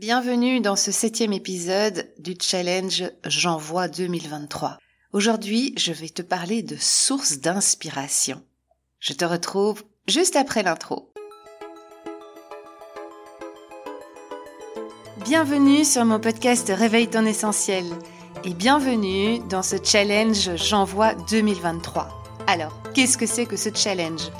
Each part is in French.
Bienvenue dans ce septième épisode du challenge J'envoie 2023. Aujourd'hui, je vais te parler de sources d'inspiration. Je te retrouve juste après l'intro. Bienvenue sur mon podcast Réveille ton essentiel et bienvenue dans ce challenge J'envoie 2023. Alors, qu'est-ce que c'est que ce challenge?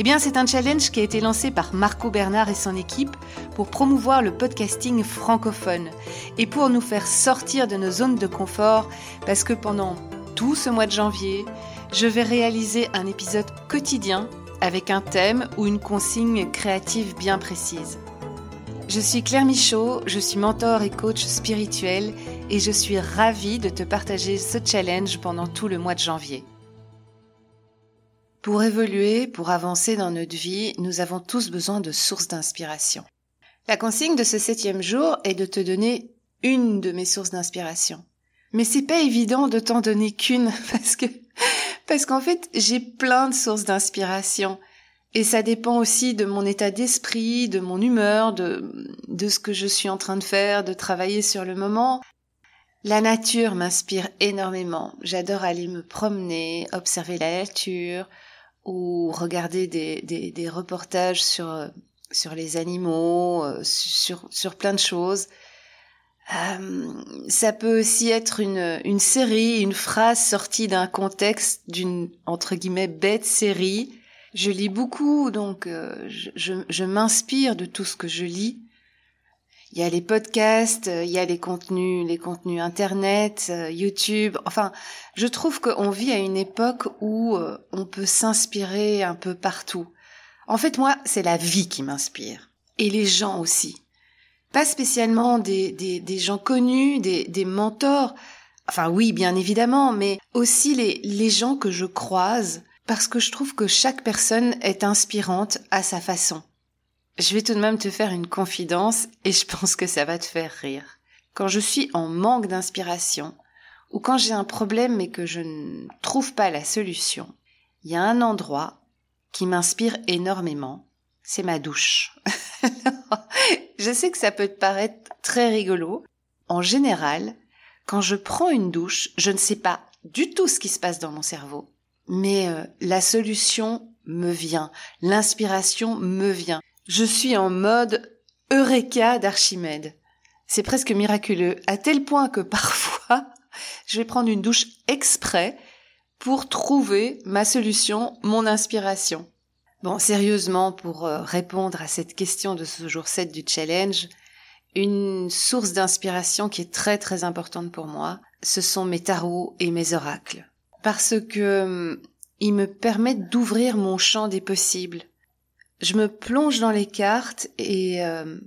Eh bien, c'est un challenge qui a été lancé par Marco Bernard et son équipe pour promouvoir le podcasting francophone et pour nous faire sortir de nos zones de confort parce que pendant tout ce mois de janvier, je vais réaliser un épisode quotidien avec un thème ou une consigne créative bien précise. Je suis Claire Michaud, je suis mentor et coach spirituel et je suis ravie de te partager ce challenge pendant tout le mois de janvier. Pour évoluer, pour avancer dans notre vie, nous avons tous besoin de sources d'inspiration. La consigne de ce septième jour est de te donner une de mes sources d'inspiration. Mais c'est pas évident de t'en donner qu'une parce que, parce qu'en fait, j'ai plein de sources d'inspiration. Et ça dépend aussi de mon état d'esprit, de mon humeur, de, de ce que je suis en train de faire, de travailler sur le moment. La nature m'inspire énormément. J'adore aller me promener, observer la nature, ou regarder des, des, des reportages sur, sur les animaux, euh, sur, sur plein de choses. Euh, ça peut aussi être une, une série, une phrase sortie d'un contexte d'une entre guillemets bête série. Je lis beaucoup, donc euh, je, je, je m'inspire de tout ce que je lis. Il y a les podcasts, euh, il y a les contenus, les contenus internet, euh, YouTube. Enfin, je trouve qu'on vit à une époque où euh, on peut s'inspirer un peu partout. En fait, moi, c'est la vie qui m'inspire. Et les gens aussi. Pas spécialement des, des, des gens connus, des, des mentors. Enfin oui, bien évidemment, mais aussi les, les gens que je croise, parce que je trouve que chaque personne est inspirante à sa façon. Je vais tout de même te faire une confidence et je pense que ça va te faire rire. Quand je suis en manque d'inspiration ou quand j'ai un problème mais que je ne trouve pas la solution, il y a un endroit qui m'inspire énormément, c'est ma douche. je sais que ça peut te paraître très rigolo. En général, quand je prends une douche, je ne sais pas du tout ce qui se passe dans mon cerveau, mais euh, la solution me vient, l'inspiration me vient. Je suis en mode Eureka d'Archimède. C'est presque miraculeux, à tel point que parfois, je vais prendre une douche exprès pour trouver ma solution, mon inspiration. Bon, sérieusement, pour euh, répondre à cette question de ce jour 7 du challenge, une source d'inspiration qui est très très importante pour moi, ce sont mes tarots et mes oracles. Parce que hum, ils me permettent d'ouvrir mon champ des possibles, je me plonge dans les cartes et, euh,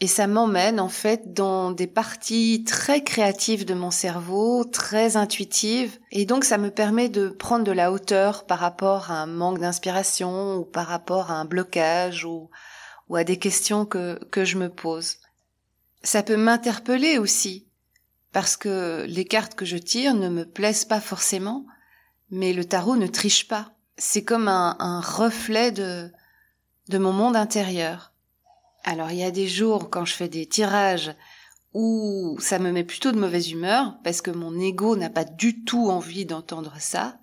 et ça m'emmène en fait dans des parties très créatives de mon cerveau, très intuitives, et donc ça me permet de prendre de la hauteur par rapport à un manque d'inspiration ou par rapport à un blocage ou, ou à des questions que, que je me pose. Ça peut m'interpeller aussi, parce que les cartes que je tire ne me plaisent pas forcément, mais le tarot ne triche pas. C'est comme un, un reflet de, de mon monde intérieur. Alors il y a des jours quand je fais des tirages où ça me met plutôt de mauvaise humeur parce que mon ego n'a pas du tout envie d'entendre ça.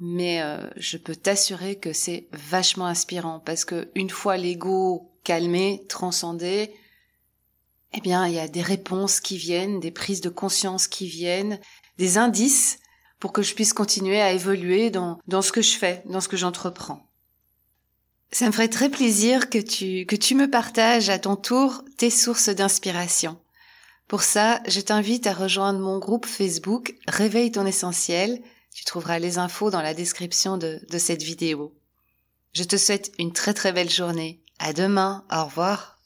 Mais euh, je peux t'assurer que c'est vachement inspirant parce que une fois l'ego calmé, transcendé, eh bien il y a des réponses qui viennent, des prises de conscience qui viennent, des indices pour que je puisse continuer à évoluer dans, dans ce que je fais, dans ce que j'entreprends. Ça me ferait très plaisir que tu, que tu me partages à ton tour tes sources d'inspiration. Pour ça, je t'invite à rejoindre mon groupe Facebook Réveille ton essentiel. Tu trouveras les infos dans la description de, de cette vidéo. Je te souhaite une très très belle journée. À demain. Au revoir.